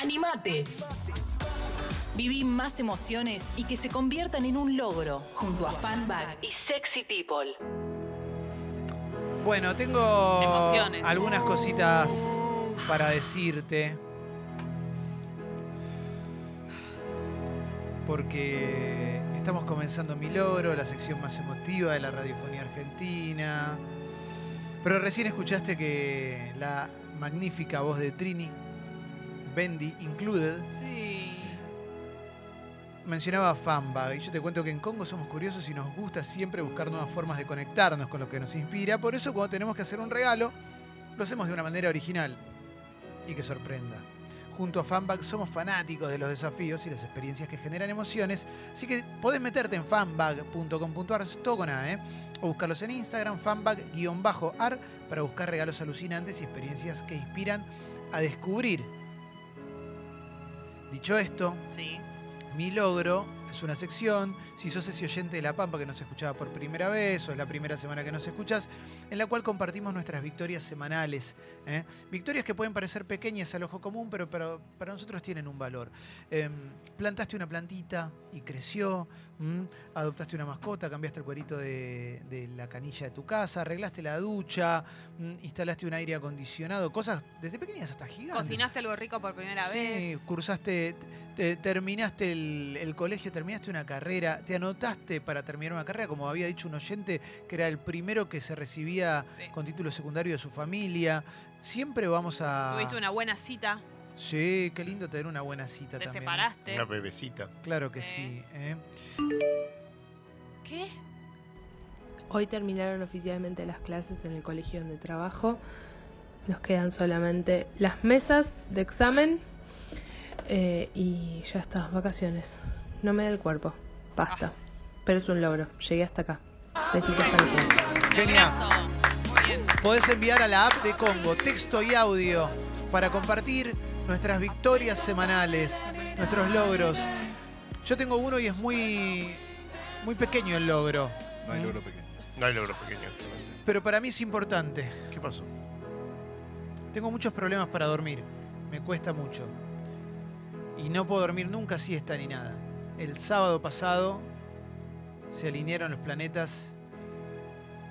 ¡Animate! Viví más emociones y que se conviertan en un logro junto a Fanbag y Sexy People. Bueno, tengo Emociones. algunas cositas para decirte. Porque estamos comenzando Mi Logro, la sección más emotiva de la radiofonía argentina. Pero recién escuchaste que la magnífica voz de Trini, Bendy Included, Sí. mencionaba Fanbag. Y yo te cuento que en Congo somos curiosos y nos gusta siempre buscar nuevas formas de conectarnos con lo que nos inspira. Por eso cuando tenemos que hacer un regalo, lo hacemos de una manera original y que sorprenda. Junto a Fanbag somos fanáticos de los desafíos y las experiencias que generan emociones, así que podés meterte en fanbag.com.ar, todo con A, ¿eh? o buscarlos en Instagram, fanbag-ar, para buscar regalos alucinantes y experiencias que inspiran a descubrir. Dicho esto, Sí. mi logro es una sección, si sos ese oyente de La Pampa que nos escuchaba por primera vez o es la primera semana que nos escuchas, en la cual compartimos nuestras victorias semanales. ¿eh? Victorias que pueden parecer pequeñas al ojo común, pero, pero para nosotros tienen un valor. Em, plantaste una plantita y creció, adoptaste una mascota, cambiaste el cuerito de, de la canilla de tu casa, arreglaste la ducha, instalaste un aire acondicionado, cosas desde pequeñas hasta gigantes. Cocinaste algo rico por primera Sí, vez. cursaste, te- terminaste el, el colegio, terminaste una carrera, te anotaste para terminar una carrera, como había dicho un oyente, que era el primero que se recibía Sí. con título secundario de su familia. Siempre vamos a... Tuviste una buena cita, Sí, qué lindo tener una buena cita te también. separaste. Una bebecita. Claro que Eh. sí. ¿eh? ¿Qué? Hoy terminaron oficialmente las clases en el colegio donde trabajo. Nos quedan solamente las mesas de examen eh, y ya está, vacaciones. No me da el cuerpo, basta. Pero es un logro, llegué hasta acá. Besitos para todos. Genial. Abrazo. Muy bien. Podés enviar a la app de Congo texto y audio para compartir nuestras victorias semanales, nuestros logros. Yo tengo uno y es muy, muy pequeño el logro. No hay logro pequeño. No hay logros pequeños. Pero para mí es importante. ¿Qué pasó? Tengo muchos problemas para dormir. Me cuesta mucho. Y no puedo dormir nunca siesta ni nada. El sábado pasado se alinearon los planetas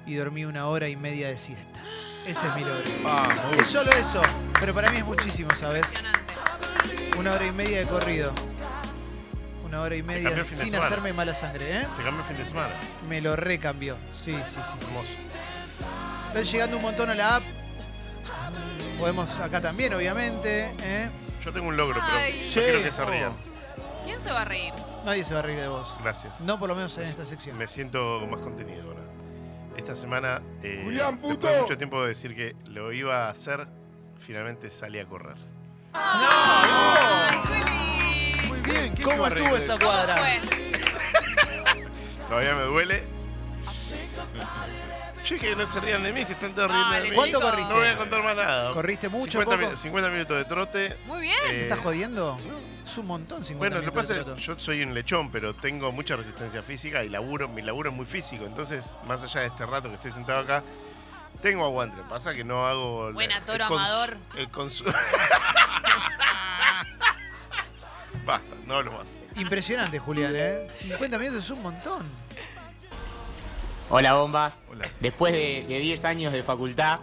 y dormí una hora y media de siesta. Ese es mi logro. Vamos. Es solo eso, pero para mí es muchísimo, ¿sabes? Impresionante. Una hora y media de corrido. Una hora y media cambió sin hacerme mala sangre, ¿eh? Te cambio el fin de semana. Me lo recambió. Sí, sí, sí. sí. Hermoso. Están llegando un montón a la app. Podemos acá también, obviamente. ¿eh? Yo tengo un logro, pero Ay. yo quiero que Sí. se rían. ¿Quién se va a reír? Nadie se va a reír de vos. Gracias. No por lo menos en esta sección. Me siento con más contenido ahora. Esta semana, eh, Julián, después de mucho tiempo de decir que lo iba a hacer, finalmente salí a correr. ¡Ay, Juli! Muy bien. ¿quién se ¿Cómo va a reír estuvo de esa cuadra? fue? Todavía me duele. Yo dije que no se rían de mí, si están todos riendo de Dale, mí. ¿Cuánto corriste? No voy a contar más nada. ¿Corriste mucho, 50, poco? mi- 50 minutos de trote. Muy bien. eh, ¿Me estás jodiendo? Es un montón 50 Bueno, lo que minutos pasa de es que troto. yo soy un lechón, pero tengo mucha resistencia física y laburo, mi laburo es muy físico. Entonces, más allá de este rato que estoy sentado acá, tengo aguante. Pasa que no hago. la- Buena, toro cons- amador. El consumo. Basta, no hablo más. Impresionante, Julián, ¿eh? 50 minutos es un montón. Hola bombas, Hola. después de, de 10 años de facultad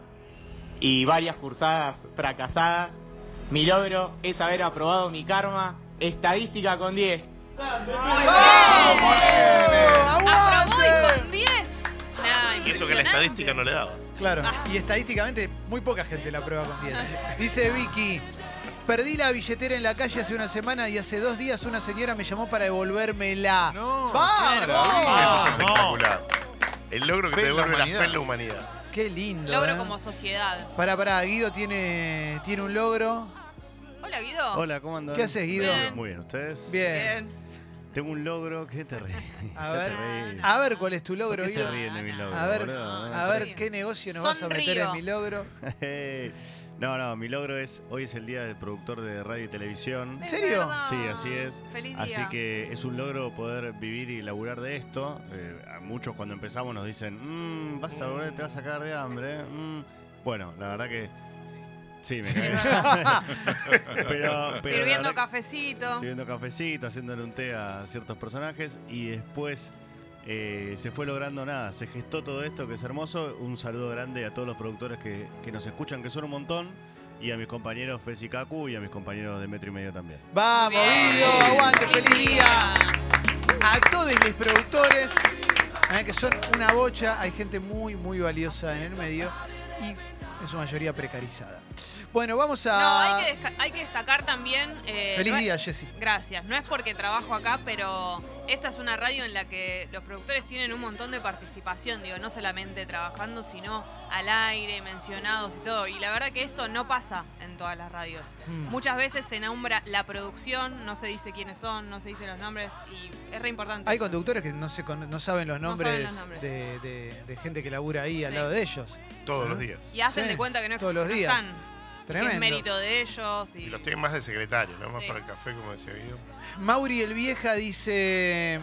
y varias cursadas fracasadas, mi logro es haber aprobado mi karma estadística con 10. Aprobó y con 10. Nah, Y eso que la estadística no le daba. Claro. Y estadísticamente, muy poca gente la prueba con 10. Dice Vicky. Perdí la billetera en la calle hace una semana y hace dos días una señora me llamó para devolvérmela. No, ¡Vamos! Eso es espectacular. El logro que Fe te en la devuelve la humanidad. fe en la humanidad. Qué lindo. Logro ¿eh? como sociedad. Pará, pará, Guido tiene, tiene un logro. Hola, Guido. Hola, ¿cómo andan? ¿Qué haces, Guido? Bien. Muy bien, ¿ustedes? Bien. Bien. Tengo un logro, ¿qué te reís? A Ya ver, a ver cuál es tu ¿Por logro, qué se Guido. ríen de mi logro? A ver, boludo? No a ver qué negocio nos vas a meter Sonrío. en mi logro. No, no, mi logro es, hoy es el día del productor de radio y televisión. ¿En serio? Sí, así es. Feliz día. Así que es un logro poder vivir y laburar de esto. Eh, a muchos cuando empezamos nos dicen, mmm, vas a volver, te vas a cagar de hambre. mm". Bueno, la verdad que Sí, me pero, Sirviendo cafecito. Sirviendo cafecito, haciéndole un té a ciertos personajes y después eh, se fue logrando nada, se gestó todo esto que es hermoso. Un saludo grande a todos los productores que, que nos escuchan, que son un montón, y a mis compañeros Fez y Kaku y a mis compañeros de Metro y Medio también. Vamos. Guido, aguante, feliz día. A todos los productores, eh, que son una bocha, hay gente muy, muy valiosa en el medio y en su mayoría precarizada. Bueno, vamos a... No, hay que, desca- hay que destacar también. eh, Feliz no día, Jessy. Gracias. No es porque trabajo acá, pero esta es una radio en la que los productores tienen un montón de participación, digo, no solamente trabajando, sino al aire, mencionados y todo. Y la verdad que eso no pasa en todas las radios. Mm. Muchas veces se nombra la producción, no se dice quiénes son, no se dicen los nombres y es re importante. Hay eso. conductores que no, se con- no saben los No nombres, saben los nombres. De, de- de gente que labura ahí al lado de ellos. Todos ¿Ah? los días. Y hacen Sí, de cuenta que no, todos los no días. están. Y que Tremendo. es mérito de ellos. Y, Y los tienen más de secretario, ¿no? Más Sí. para el café, como decía Guido. Mauri el Vieja dice...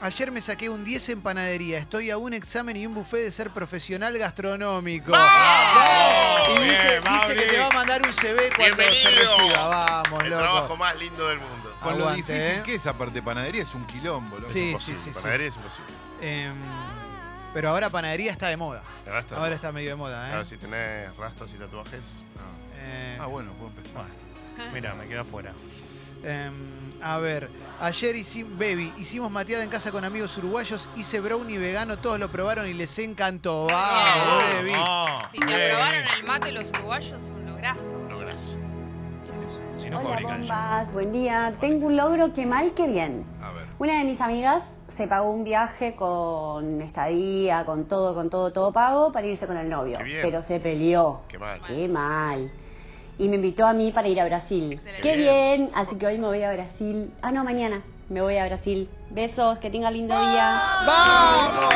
Ayer me saqué un 10 en panadería. Estoy a un examen y un buffet de ser profesional gastronómico. Y Bien, dice, dice que te va a mandar un CV cuando se Bienvenido. reciba. Vamos, El loco. trabajo más lindo del mundo. Con lo Aguante, difícil ¿eh? que es, aparte panadería, es un quilombo. loco. Sí, es imposible. sí, sí, Panadería es imposible. Em, pero ahora panadería está de moda. Ahora está. Ahora está medio de moda, ¿eh? Ahora, si tenés rastas y tatuajes. Eh, Ah, bueno, puedo empezar. Mira, me queda afuera. em, a ver, ayer hicimos, Baby, hicimos mateada en casa con amigos uruguayos, hice brownie vegano, todos lo probaron y les encantó. ¡Vamos, Baby! si te aprobaron el mate los uruguayos, un lograzo. Lograzo. Si no Hola bombas, buen día. Tengo un logro que mal que bien. A ver. Una de mis amigas se pagó un viaje con estadía, con todo, con todo, todo pago para irse con el novio. Qué bien. Pero se peleó. Qué mal. Qué mal. Y me invitó a mí para ir a Brasil. Excelente. Qué bien. Así que hoy me voy a Brasil. Ah, no, mañana me voy a Brasil. Besos, que tenga lindo día. ¡Vamos!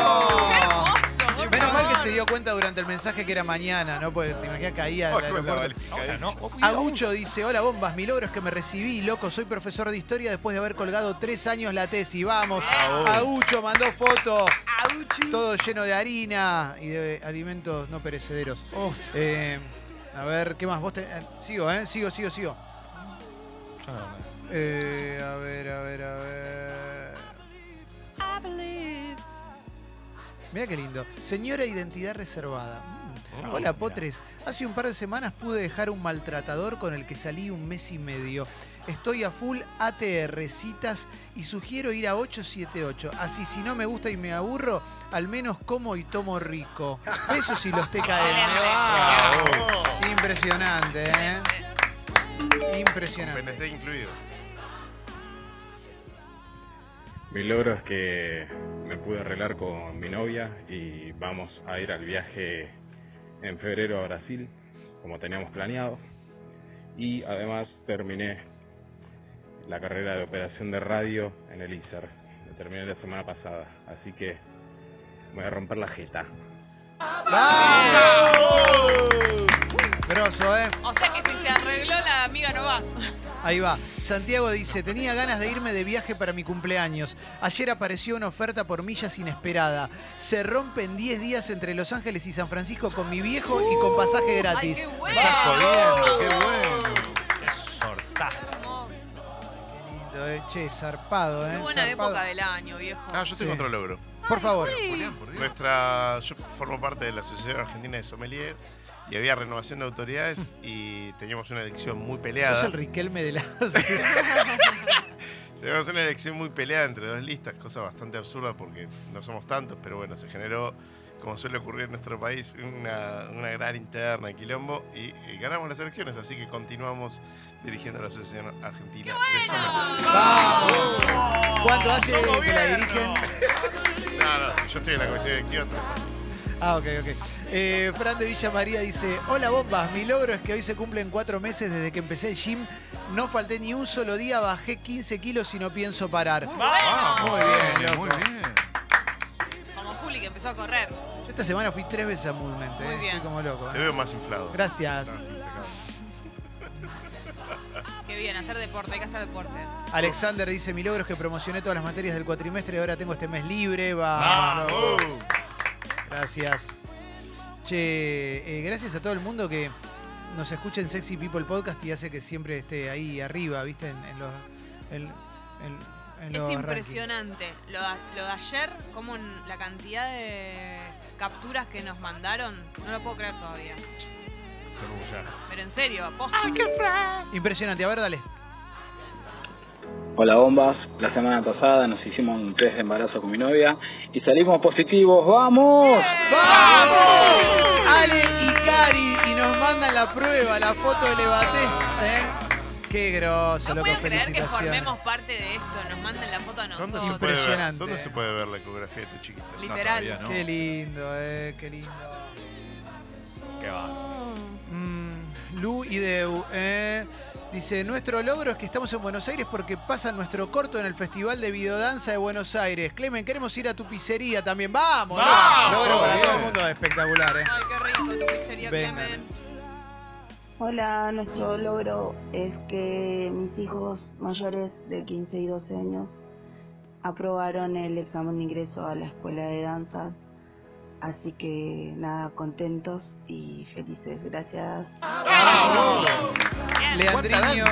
Hermoso, Menos mal que se dio cuenta durante el mensaje que era mañana, ¿no? Porque te imaginas caía Oh, no. Oh. Agucho dice, hola bombas, mi logro es que me recibí, loco, soy profesor de historia después de haber colgado tres años la tesis. Vamos. Agucho mandó foto, Auchi. todo lleno de harina y de alimentos no perecederos. Eh, a ver, ¿qué más? Vos te- eh, Sigo, ¿eh? Sigo, sigo, sigo. Yo no, no. Eh, a ver, a ver, a ver. Mira qué lindo. Señora identidad reservada. Mm. Ah, Hola, mira. Potres. Hace un par de semanas pude dejar un maltratador con el que salí un mes y medio. Estoy a full ATR citas y sugiero ir a 878. Así, si no me gusta y me aburro, al menos como y tomo rico. Besos y los TKM. Excelente. Impresionante, ¿eh? Con Impresionante. PNT incluido. Mi logro es que me pude arreglar con mi novia y vamos a ir al viaje en febrero a Brasil, como teníamos planeado. Y además terminé la carrera de operación de radio en el ISER. La terminé la semana pasada, así que voy a romper la jeta. ¡Vamos! Grosso, ¿eh? O sea que si se arregló la amiga no va. Ahí va. Santiago dice, tenía ganas de irme de viaje para mi cumpleaños. Ayer apareció una oferta por millas inesperada. Se rompen 10 días entre Los Ángeles y San Francisco con mi viejo y con pasaje Ay, gratis. qué bueno. Qué bueno. Qué eh. Che, zarpado, ¿eh? Qué buena Zarpado. época del año, viejo. Ah, yo tengo Sí. otro logro. Por favor. Julián, por Dios. Nuestra, yo formo parte de la Asociación Argentina de Sommelier y había renovación de autoridades y teníamos una elección muy peleada. Sos el Riquelme de la... Teníamos una elección muy peleada entre dos listas, cosa bastante absurda porque no somos tantos, pero bueno, se generó, como suele ocurrir en nuestro país, una, una gran interna, quilombo, y, y ganamos las elecciones, así que continuamos dirigiendo la Asociación Argentina de. ¡Vamos! ¿Cuánto hace que la dirigen? No, no, yo estoy en la comisión directiva tres años. Ah, ok, ok. Eh, Fran de Villa María dice, hola bombas, mi logro es que hoy se cumplen cuatro meses desde que empecé el gym. No falté ni un solo día, bajé 15 kilos y no pienso parar. Muy Vamos, Muy bien, muy loco. bien. Como Juli que empezó a correr. Yo esta semana fui tres veces a Movement, Muy eh. bien. Estoy como loco. Te eh. veo más inflado. Gracias. Qué bien, hacer deporte, hay que hacer deporte. Alexander dice, mi logro es que promocioné todas las materias del cuatrimestre y ahora tengo este mes libre. Vamos. loco. Gracias. Che, eh, gracias a todo el mundo que nos escucha en Sexy People Podcast y hace que siempre esté ahí arriba, ¿viste? En, en los. en- en- en Es los impresionante. Lo, de- lo de ayer, como en la cantidad de capturas que nos mandaron, no lo puedo creer todavía. Pero en serio, posta. rankings. Impresionante. A ver, dale. Hola bombas, la semana pasada nos hicimos un test de embarazo con mi novia y salimos positivos, ¡vamos! ¡Vamos! Ale y Cari y nos mandan la prueba, la foto del Evatest, ¿eh? Qué grosso, No loco, puedo creer que formemos parte de esto, nos manden la foto a ¿Dónde nosotros. se, puede ver, Impresionante. ¿Dónde se puede ver la ecografía de tu chiquita? Literal. todavía no. Qué lindo, eh, qué lindo. Qué va. Mm, Lu y Deu, eh. Dice, nuestro logro es que estamos en Buenos Aires porque pasa nuestro corto en el Festival de Videodanza de Buenos Aires. Clemen, queremos ir a tu pizzería también. ¡Vamos! ¡Vamos! Logro para Bien. todo el mundo espectacular, eh. Ay, qué rico tu pizzería, Venga. Clemen. Hola, nuestro logro es que mis hijos mayores de 15 y 12 años aprobaron el examen de ingreso a la escuela de danzas. Así que nada, contentos y felices. Gracias. ¿Cuánta Leandriño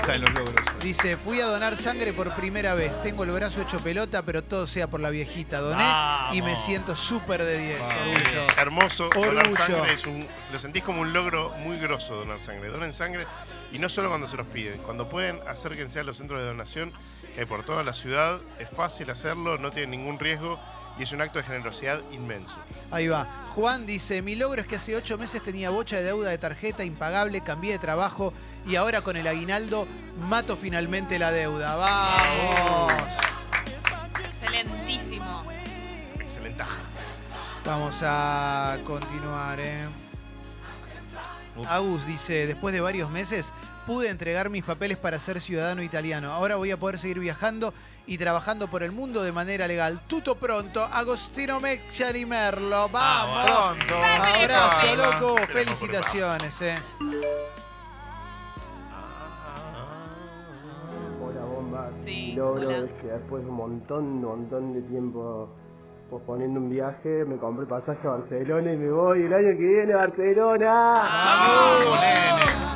dice, fui a donar sangre por primera vez. Tengo el brazo hecho pelota, pero todo sea por la viejita. Doné y me siento súper de 10. Orgullo. Hermoso. Donar Orgullo. sangre es un. Lo sentís como un logro muy grosso donar sangre. Donen sangre y no solo cuando se los piden. Cuando pueden, acérquense a los centros de donación que hay por toda la ciudad. Es fácil hacerlo, no tiene ningún riesgo y es un acto de generosidad inmenso. Ahí va. Juan dice, mi logro es que hace ocho meses tenía bocha de deuda de tarjeta impagable, cambié de trabajo y ahora con el aguinaldo mato finalmente la deuda. ¡Vamos! Excelentísimo. Excelente. Vamos a continuar, ¿eh? Agus dice, después de varios meses pude entregar mis papeles para ser ciudadano italiano. Ahora voy a poder seguir viajando y trabajando por el mundo de manera legal. Tutto pronto, Agostino Mecciari Merlo. ¡Vamos! Pronto. Abrazo, Vamos. loco. Felicitaciones, eh. Hola bomba. Sí, logro hola. que después de un montón, un montón de tiempo posponiendo un viaje, me compré pasaje a Barcelona y me voy el año que viene a Barcelona. ¡Vamos, nene!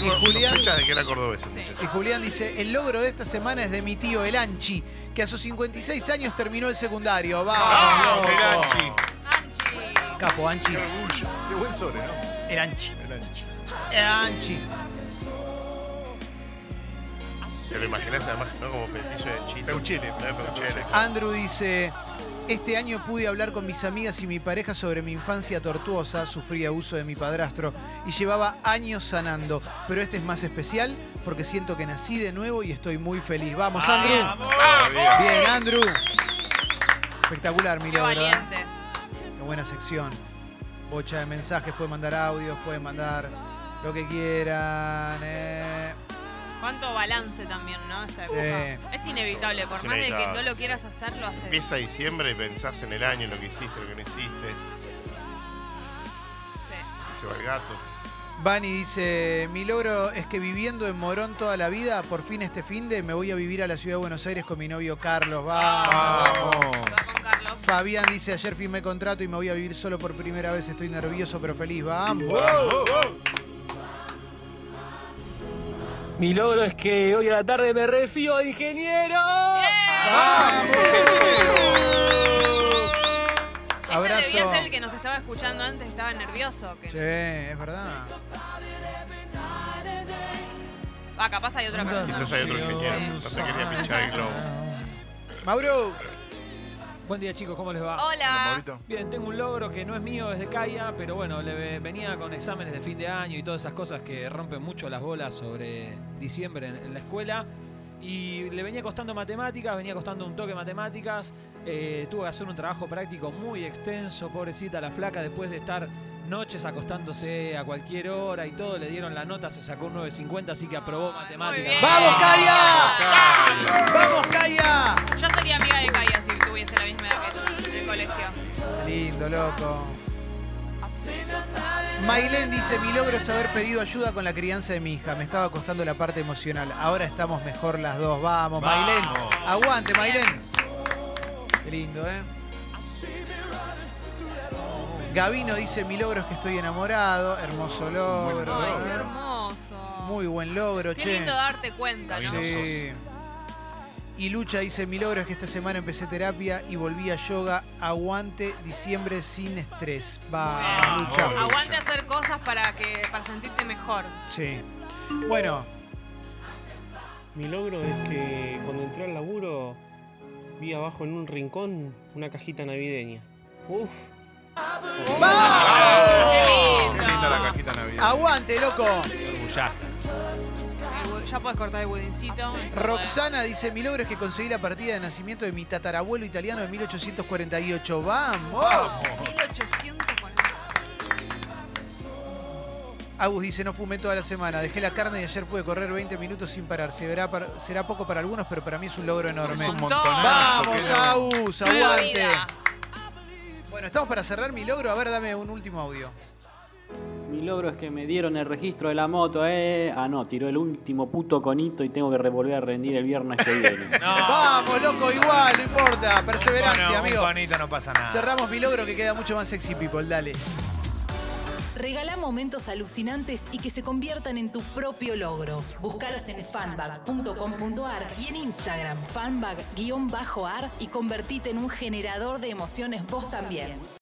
Tengo Julián? sospechas de que era cordobés el Sí. muchacho. Y Julián dice, el logro de esta semana es de mi tío, el Anchi, que a sus 56 años terminó el secundario. ¡Vamos, el Anchi! Anchi. Capo, Anchi. Qué orgullo. Qué buen sobre, ¿no? El Anchi. El ancho. El Anchi. Te lo imaginás además, ¿no? Como petiso de chito. Peuchile. Eh, Peuchile. Andrew dice, este año pude hablar con mis amigas y mi pareja sobre mi infancia tortuosa, sufrí abuso de mi padrastro y llevaba años sanando, pero este es más especial porque siento que nací de nuevo y estoy muy feliz. Vamos, Andrew. Bien, Andrew. Espectacular, mi Qué logro, ¿eh? valiente. Qué buena sección. Bocha de mensajes, pueden mandar audios, pueden mandar lo que quieran. eh. Cuánto balance también, ¿no? Esta Sí. época. Es inevitable, por Es más de que no lo sí. quieras hacer, lo haces. Empieza diciembre y pensás en el año, en lo que hiciste, lo que no hiciste. Sí. Se va el gato. Bani dice, mi logro es que viviendo en Morón toda la vida, por fin este fin de me voy a vivir a la ciudad de Buenos Aires con mi novio Carlos. Vamos. Carlos. Fabián dice, ayer firmé contrato y me voy a vivir solo por primera vez, estoy nervioso pero feliz. Vamos. Mi logro es que hoy a la tarde me refío de ingeniero. Este Abrazo. debía ser el que nos estaba escuchando antes, estaba nervioso. Que... Sí, es verdad. Ah, capaz hay otra persona. Quizás hay otro ingeniero. No se quería pinchar el globo. Mauro. Buen día chicos, ¿cómo les va? Hola. Bien, tengo un logro que no es mío, es de Kaya, pero bueno, le ve- venía con exámenes de fin de año y todas esas cosas que rompen mucho las bolas sobre diciembre en, en la escuela. Y le venía costando matemáticas, venía costando un toque matemáticas. eh, tuvo que hacer un trabajo práctico muy extenso, pobrecita la flaca, después de estar noches acostándose a cualquier hora y todo, le dieron la nota, se sacó un 9.50, así que aprobó matemáticas. bien. ¡Vamos, Kaya! ¡Vamos, Kaya! Yo sería amiga de Kaya tuviese la misma edad que tú en el colegio. Lindo, loco. Mailén dice, mi logro es haber pedido ayuda con la crianza de mi hija. Me estaba costando la parte emocional. Ahora estamos mejor las dos. Vamos, Vamos. Mailén. Aguante, Mailén. Qué lindo, ¿eh? Gavino dice, mi logro es que estoy enamorado. Hermoso logro. Ay, ¿eh? qué hermoso. Muy buen logro, Qué che. lindo darte cuenta, ¿no? Sí. Y Lucha dice, mi logro es que esta semana empecé terapia y volví a yoga. Aguante diciembre sin estrés. Va, Lucha. Aguante hacer cosas para que para sentirte mejor. Sí. Bueno, Mi logro es que cuando entré al laburo vi abajo en un rincón una cajita navideña. Uf. Qué linda la cajita navideña. aguante, loco. Ya. Ya puedes cortar el budincito. Roxana dice, mi logro es que conseguí la partida de nacimiento de mi tatarabuelo italiano de 1848. ¡Vamos! 1800 con Agus dice, no fumé toda la semana, dejé la carne y ayer pude correr 20 minutos sin parar. Se verá para- será poco para algunos, pero para mí es un logro enorme. Es un ¡Vamos. Agus! ¡Aguante! Bueno, estamos para cerrar mi logro. A ver, dame un último audio. Logro es que me dieron el registro de la moto, eh. Ah, no, tiró el último puto conito y tengo que re- volver a rendir el viernes que viene. ¡Vamos, loco! Igual, no importa. Perseverancia, Bueno, amigo. Un conito no pasa nada. Cerramos mi logro que queda mucho más sexy, people. Dale. Regala momentos alucinantes y que se conviertan en tu propio logro. Búscalos en fanbag.com.ar y en Instagram, fanbag-ar y convertite en un generador de emociones vos también.